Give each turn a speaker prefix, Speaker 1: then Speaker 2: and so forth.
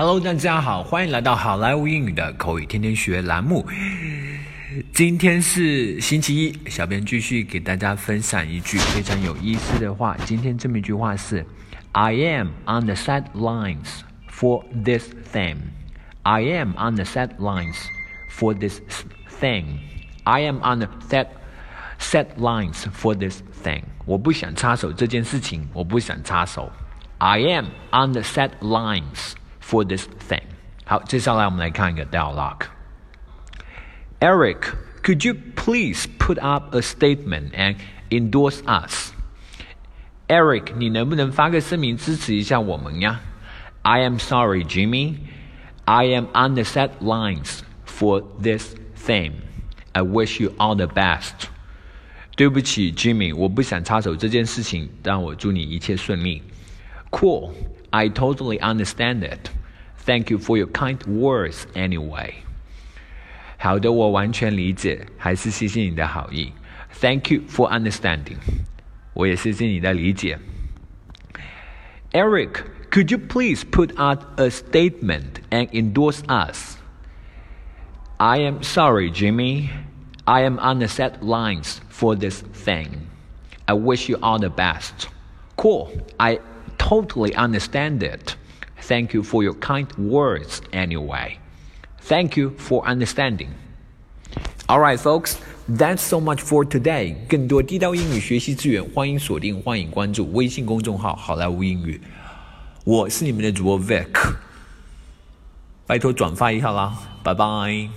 Speaker 1: Hello，大家好，欢迎来到好莱坞英语的口语天天学栏目。今天是星期一，小编继续给大家分享一句非常有意思的话。今天这么一句话是：I am on the sidelines for this thing. I am on the sidelines for this thing. I am on the set sidelines for this thing. 我不想插手这件事情，我不想插手。I am on the sidelines for this thing. 好，接下来我们来看一个 dialogue. Eric, could you please put up a statement and endorse us? Eric，你能不能发个声明支持一下我们呀？I am sorry, Jimmy. I am on the sidelines for this thing. I wish you all the best. 对不起，Jimmy，我不想插手这件事情，但我祝你一切顺利。Cool. I totally understand it. Thank you for your kind words anyway。好的，我完全理解，还是谢谢你的好意。Thank you for understanding。我也谢谢你的理解。Eric, could you please put out a statement and endorse us? I am sorry, Jimmy. I am on the sidelines for this thing. I wish you all the best. Cool. I totally understand it. Thank you for your kind words anyway. Thank you for understanding. Alright, folks, that's so much for today. 更多地道英语学习资源，欢迎锁定、欢迎关注微信公众号“好莱坞英语”。我是你们的主播 Vic，拜托转发一下啦，拜拜。